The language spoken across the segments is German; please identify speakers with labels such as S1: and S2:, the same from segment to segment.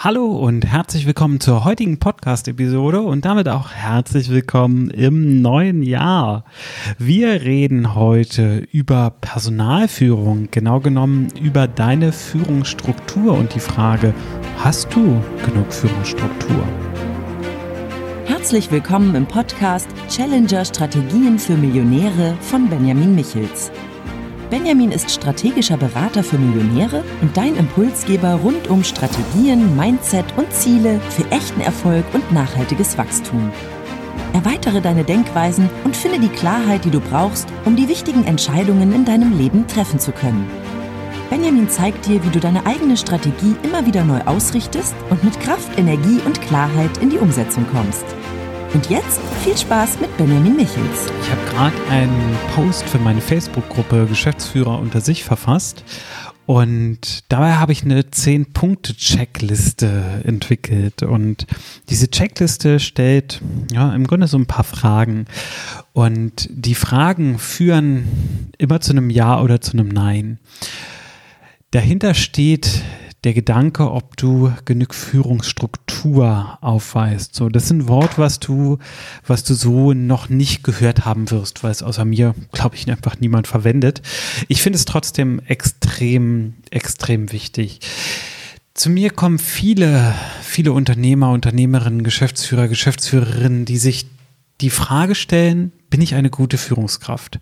S1: Hallo und herzlich willkommen zur heutigen Podcast-Episode und damit auch herzlich willkommen im neuen Jahr. Wir reden heute über Personalführung, genau genommen über deine Führungsstruktur und die Frage, hast du genug Führungsstruktur?
S2: Herzlich willkommen im Podcast Challenger Strategien für Millionäre von Benjamin Michels. Benjamin ist strategischer Berater für Millionäre und dein Impulsgeber rund um Strategien, Mindset und Ziele für echten Erfolg und nachhaltiges Wachstum. Erweitere deine Denkweisen und finde die Klarheit, die du brauchst, um die wichtigen Entscheidungen in deinem Leben treffen zu können. Benjamin zeigt dir, wie du deine eigene Strategie immer wieder neu ausrichtest und mit Kraft, Energie und Klarheit in die Umsetzung kommst. Und jetzt viel Spaß mit Benjamin Michels.
S1: Ich habe gerade einen Post für meine Facebook-Gruppe Geschäftsführer unter sich verfasst und dabei habe ich eine 10-Punkte-Checkliste entwickelt. Und diese Checkliste stellt ja im Grunde so ein paar Fragen. Und die Fragen führen immer zu einem Ja oder zu einem Nein. Dahinter steht der Gedanke, ob du genug Führungsstruktur aufweist. So, das ist ein Wort, was du, was du so noch nicht gehört haben wirst, weil es außer mir, glaube ich, einfach niemand verwendet. Ich finde es trotzdem extrem, extrem wichtig. Zu mir kommen viele, viele Unternehmer, Unternehmerinnen, Geschäftsführer, Geschäftsführerinnen, die sich die Frage stellen, bin ich eine gute Führungskraft?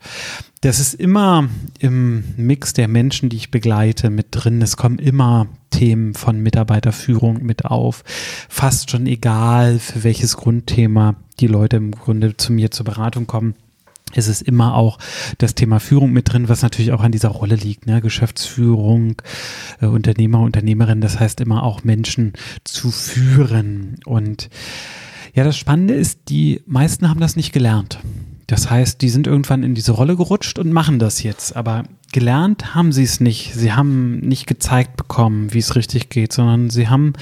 S1: Das ist immer im Mix der Menschen, die ich begleite, mit drin. Es kommen immer Themen von Mitarbeiterführung mit auf. Fast schon egal, für welches Grundthema die Leute im Grunde zu mir zur Beratung kommen ist es immer auch das Thema Führung mit drin, was natürlich auch an dieser Rolle liegt. Ne? Geschäftsführung, äh, Unternehmer, Unternehmerin, das heißt immer auch Menschen zu führen. Und ja, das Spannende ist, die meisten haben das nicht gelernt. Das heißt, die sind irgendwann in diese Rolle gerutscht und machen das jetzt. Aber gelernt haben sie es nicht. Sie haben nicht gezeigt bekommen, wie es richtig geht, sondern sie haben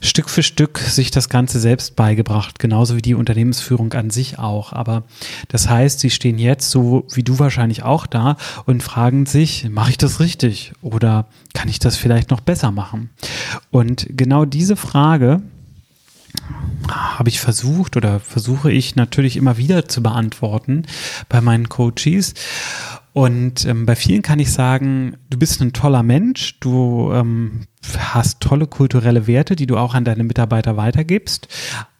S1: Stück für Stück sich das Ganze selbst beigebracht, genauso wie die Unternehmensführung an sich auch. Aber das heißt, sie stehen jetzt so wie du wahrscheinlich auch da und fragen sich, mache ich das richtig oder kann ich das vielleicht noch besser machen? Und genau diese Frage, habe ich versucht oder versuche ich natürlich immer wieder zu beantworten bei meinen Coaches. Und ähm, bei vielen kann ich sagen, du bist ein toller Mensch, du ähm, hast tolle kulturelle Werte, die du auch an deine Mitarbeiter weitergibst.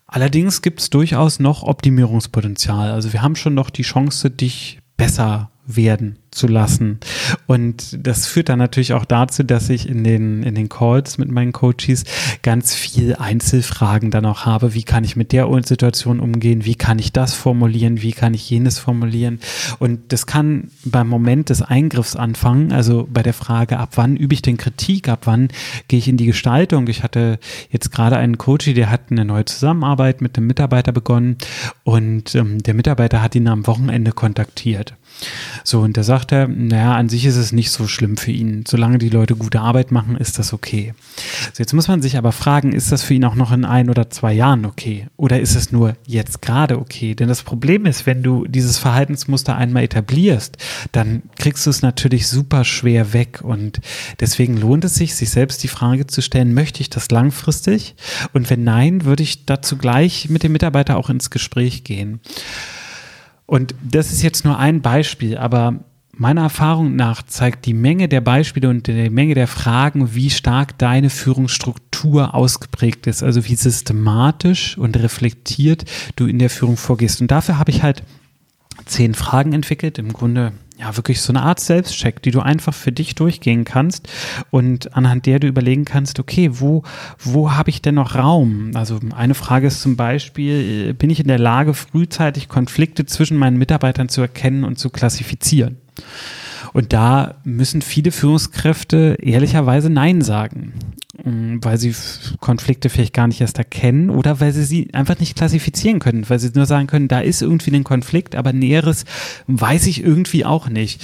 S1: Allerdings gibt es durchaus noch Optimierungspotenzial. Also wir haben schon noch die Chance, dich besser werden zu lassen. Und das führt dann natürlich auch dazu, dass ich in den, in den Calls mit meinen Coaches ganz viel Einzelfragen dann auch habe. Wie kann ich mit der Situation umgehen? Wie kann ich das formulieren? Wie kann ich jenes formulieren? Und das kann beim Moment des Eingriffs anfangen, also bei der Frage, ab wann übe ich denn Kritik? Ab wann gehe ich in die Gestaltung? Ich hatte jetzt gerade einen Coach, der hat eine neue Zusammenarbeit mit einem Mitarbeiter begonnen und ähm, der Mitarbeiter hat ihn am Wochenende kontaktiert. So, und da sagt er, naja, an sich ist es nicht so schlimm für ihn. Solange die Leute gute Arbeit machen, ist das okay. So, jetzt muss man sich aber fragen, ist das für ihn auch noch in ein oder zwei Jahren okay? Oder ist es nur jetzt gerade okay? Denn das Problem ist, wenn du dieses Verhaltensmuster einmal etablierst, dann kriegst du es natürlich super schwer weg. Und deswegen lohnt es sich, sich selbst die Frage zu stellen, möchte ich das langfristig? Und wenn nein, würde ich dazu gleich mit dem Mitarbeiter auch ins Gespräch gehen. Und das ist jetzt nur ein Beispiel, aber meiner Erfahrung nach zeigt die Menge der Beispiele und die Menge der Fragen, wie stark deine Führungsstruktur ausgeprägt ist, also wie systematisch und reflektiert du in der Führung vorgehst. Und dafür habe ich halt zehn Fragen entwickelt, im Grunde ja wirklich so eine Art Selbstcheck, die du einfach für dich durchgehen kannst und anhand der du überlegen kannst, okay, wo, wo habe ich denn noch Raum? Also eine Frage ist zum Beispiel, äh, bin ich in der Lage, frühzeitig Konflikte zwischen meinen Mitarbeitern zu erkennen und zu klassifizieren? Und da müssen viele Führungskräfte ehrlicherweise Nein sagen. Mm, weil sie Konflikte vielleicht gar nicht erst erkennen oder weil sie sie einfach nicht klassifizieren können, weil sie nur sagen können, da ist irgendwie ein Konflikt, aber Näheres weiß ich irgendwie auch nicht.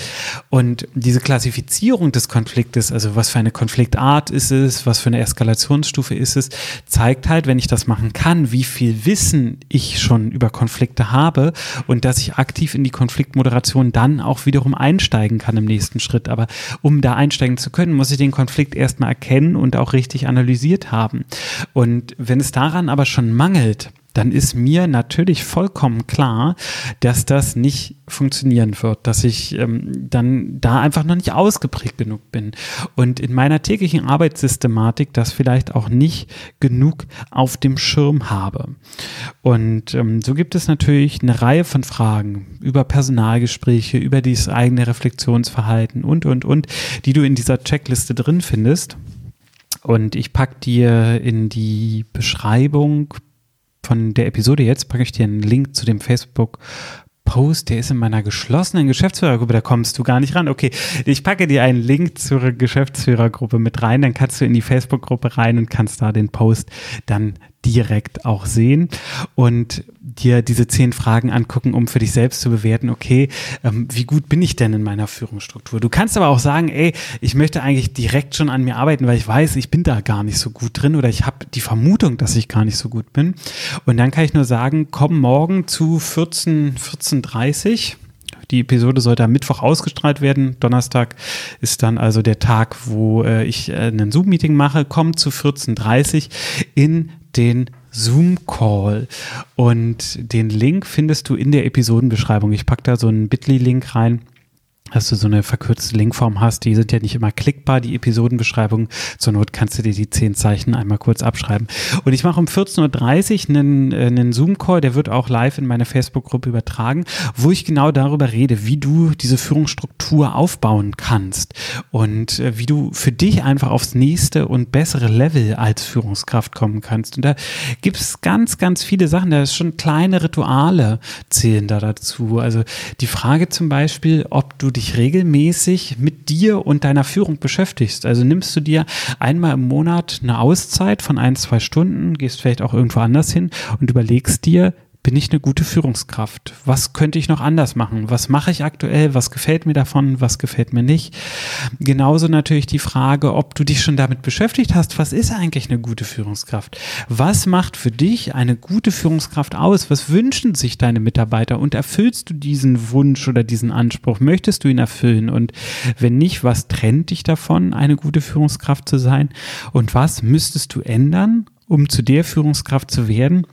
S1: Und diese Klassifizierung des Konfliktes, also was für eine Konfliktart ist es, was für eine Eskalationsstufe ist es, zeigt halt, wenn ich das machen kann, wie viel Wissen ich schon über Konflikte habe und dass ich aktiv in die Konfliktmoderation dann auch wiederum einsteigen kann im nächsten Schritt. Aber um da einsteigen zu können, muss ich den Konflikt erstmal erkennen und auch richtig richtig analysiert haben. Und wenn es daran aber schon mangelt, dann ist mir natürlich vollkommen klar, dass das nicht funktionieren wird, dass ich ähm, dann da einfach noch nicht ausgeprägt genug bin und in meiner täglichen Arbeitssystematik das vielleicht auch nicht genug auf dem Schirm habe. Und ähm, so gibt es natürlich eine Reihe von Fragen über Personalgespräche, über dieses eigene Reflexionsverhalten und, und, und, die du in dieser Checkliste drin findest. Und ich packe dir in die Beschreibung von der Episode jetzt packe ich dir einen Link zu dem Facebook Post, der ist in meiner geschlossenen Geschäftsführergruppe, da kommst du gar nicht ran. Okay, ich packe dir einen Link zur Geschäftsführergruppe mit rein, dann kannst du in die Facebook-Gruppe rein und kannst da den Post dann direkt auch sehen und dir diese zehn Fragen angucken, um für dich selbst zu bewerten, okay, ähm, wie gut bin ich denn in meiner Führungsstruktur? Du kannst aber auch sagen, ey, ich möchte eigentlich direkt schon an mir arbeiten, weil ich weiß, ich bin da gar nicht so gut drin oder ich habe die Vermutung, dass ich gar nicht so gut bin. Und dann kann ich nur sagen, komm morgen zu 14, 14.30 die Episode sollte am Mittwoch ausgestrahlt werden. Donnerstag ist dann also der Tag, wo äh, ich äh, ein Zoom-Meeting mache. Komm zu 14.30 in den Zoom-Call. Und den Link findest du in der Episodenbeschreibung. Ich packe da so einen Bitly-Link rein dass du so eine verkürzte Linkform hast. Die sind ja nicht immer klickbar, die Episodenbeschreibung. Zur Not kannst du dir die zehn Zeichen einmal kurz abschreiben. Und ich mache um 14.30 Uhr einen, äh, einen Zoom-Call, der wird auch live in meine Facebook-Gruppe übertragen, wo ich genau darüber rede, wie du diese Führungsstruktur aufbauen kannst und äh, wie du für dich einfach aufs nächste und bessere Level als Führungskraft kommen kannst. Und da gibt es ganz, ganz viele Sachen. Da ist schon kleine Rituale zählen da dazu. Also die Frage zum Beispiel, ob du dich dich regelmäßig mit dir und deiner Führung beschäftigst. Also nimmst du dir einmal im Monat eine Auszeit von ein, zwei Stunden, gehst vielleicht auch irgendwo anders hin und überlegst dir, bin ich eine gute Führungskraft? Was könnte ich noch anders machen? Was mache ich aktuell? Was gefällt mir davon? Was gefällt mir nicht? Genauso natürlich die Frage, ob du dich schon damit beschäftigt hast, was ist eigentlich eine gute Führungskraft? Was macht für dich eine gute Führungskraft aus? Was wünschen sich deine Mitarbeiter? Und erfüllst du diesen Wunsch oder diesen Anspruch? Möchtest du ihn erfüllen? Und wenn nicht, was trennt dich davon, eine gute Führungskraft zu sein? Und was müsstest du ändern, um zu der Führungskraft zu werden,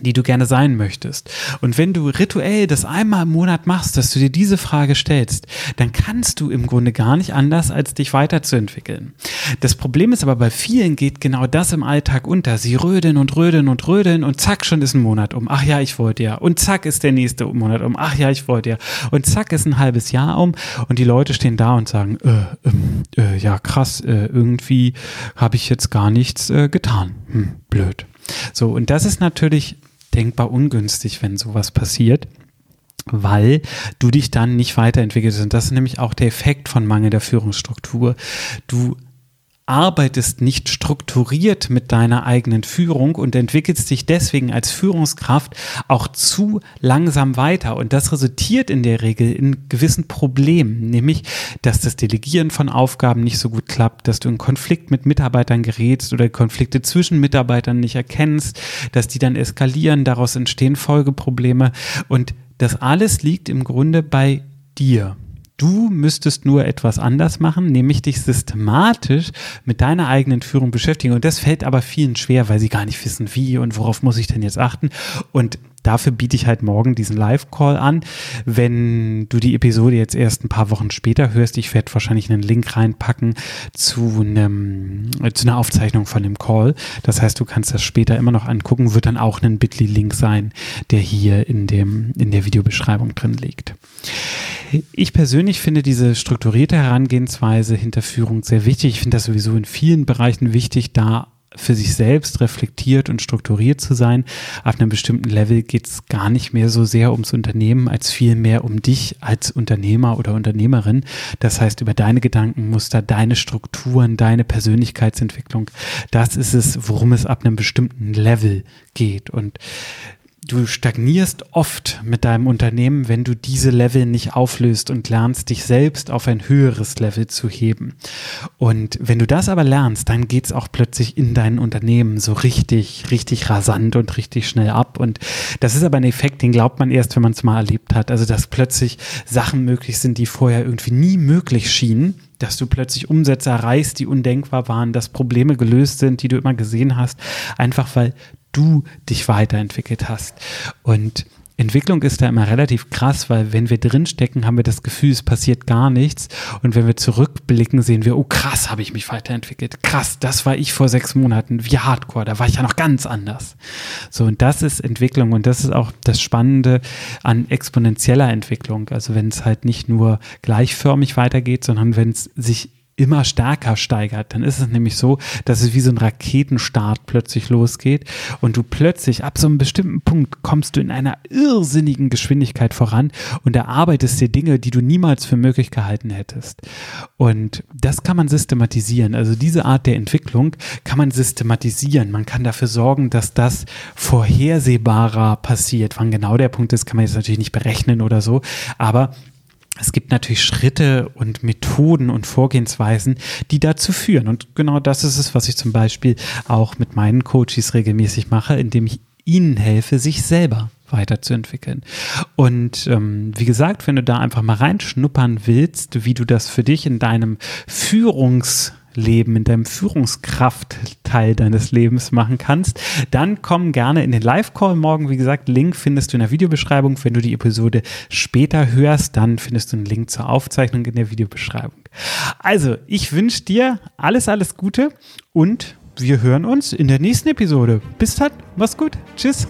S1: die du gerne sein möchtest. Und wenn du rituell das einmal im Monat machst, dass du dir diese Frage stellst, dann kannst du im Grunde gar nicht anders, als dich weiterzuentwickeln. Das Problem ist aber bei vielen geht genau das im Alltag unter. Sie rödeln und rödeln und rödeln und zack, schon ist ein Monat um. Ach ja, ich wollte ja. Und zack ist der nächste Monat um. Ach ja, ich wollte ja. Und zack ist ein halbes Jahr um und die Leute stehen da und sagen, äh, äh, äh ja krass, äh, irgendwie habe ich jetzt gar nichts äh, getan. Hm, blöd. So, und das ist natürlich denkbar ungünstig, wenn sowas passiert weil du dich dann nicht weiterentwickelst. Und das ist nämlich auch der Effekt von Mangel der Führungsstruktur. Du arbeitest nicht strukturiert mit deiner eigenen Führung und entwickelst dich deswegen als Führungskraft auch zu langsam weiter. Und das resultiert in der Regel in gewissen Problemen, nämlich, dass das Delegieren von Aufgaben nicht so gut klappt, dass du in Konflikt mit Mitarbeitern gerätst oder Konflikte zwischen Mitarbeitern nicht erkennst, dass die dann eskalieren, daraus entstehen Folgeprobleme. Und das alles liegt im Grunde bei dir. Du müsstest nur etwas anders machen, nämlich dich systematisch mit deiner eigenen Führung beschäftigen. Und das fällt aber vielen schwer, weil sie gar nicht wissen, wie und worauf muss ich denn jetzt achten. Und dafür biete ich halt morgen diesen Live-Call an. Wenn du die Episode jetzt erst ein paar Wochen später hörst, ich werde wahrscheinlich einen Link reinpacken zu, einem, zu einer Aufzeichnung von dem Call. Das heißt, du kannst das später immer noch angucken, wird dann auch ein Bitly-Link sein, der hier in, dem, in der Videobeschreibung drin liegt. Ich persönlich finde diese strukturierte Herangehensweise hinter Führung sehr wichtig. Ich finde das sowieso in vielen Bereichen wichtig, da für sich selbst reflektiert und strukturiert zu sein. Auf einem bestimmten Level geht es gar nicht mehr so sehr ums Unternehmen, als vielmehr um dich als Unternehmer oder Unternehmerin. Das heißt, über deine Gedankenmuster, deine Strukturen, deine Persönlichkeitsentwicklung. Das ist es, worum es ab einem bestimmten Level geht. Und du stagnierst oft mit deinem Unternehmen, wenn du diese Level nicht auflöst und lernst, dich selbst auf ein höheres Level zu heben. Und wenn du das aber lernst, dann geht's auch plötzlich in dein Unternehmen so richtig, richtig rasant und richtig schnell ab. Und das ist aber ein Effekt, den glaubt man erst, wenn man es mal erlebt hat. Also, dass plötzlich Sachen möglich sind, die vorher irgendwie nie möglich schienen dass du plötzlich Umsätze erreichst, die undenkbar waren, dass Probleme gelöst sind, die du immer gesehen hast, einfach weil du dich weiterentwickelt hast. Und Entwicklung ist da immer relativ krass, weil wenn wir drinstecken, haben wir das Gefühl, es passiert gar nichts. Und wenn wir zurückblicken, sehen wir, oh krass, habe ich mich weiterentwickelt. Krass, das war ich vor sechs Monaten. Wie hardcore, da war ich ja noch ganz anders. So, und das ist Entwicklung und das ist auch das Spannende an exponentieller Entwicklung. Also wenn es halt nicht nur gleichförmig weitergeht, sondern wenn es sich immer stärker steigert, dann ist es nämlich so, dass es wie so ein Raketenstart plötzlich losgeht und du plötzlich ab so einem bestimmten Punkt kommst du in einer irrsinnigen Geschwindigkeit voran und erarbeitest dir Dinge, die du niemals für möglich gehalten hättest. Und das kann man systematisieren. Also diese Art der Entwicklung kann man systematisieren. Man kann dafür sorgen, dass das vorhersehbarer passiert. Wann genau der Punkt ist, kann man jetzt natürlich nicht berechnen oder so, aber es gibt natürlich Schritte und Methoden und Vorgehensweisen, die dazu führen. Und genau das ist es, was ich zum Beispiel auch mit meinen Coaches regelmäßig mache, indem ich ihnen helfe, sich selber weiterzuentwickeln. Und ähm, wie gesagt, wenn du da einfach mal reinschnuppern willst, wie du das für dich in deinem Führungs- Leben, in deinem Führungskraftteil deines Lebens machen kannst, dann komm gerne in den Live-Call morgen. Wie gesagt, Link findest du in der Videobeschreibung. Wenn du die Episode später hörst, dann findest du einen Link zur Aufzeichnung in der Videobeschreibung. Also, ich wünsche dir alles, alles Gute und wir hören uns in der nächsten Episode. Bis dann, mach's gut. Tschüss.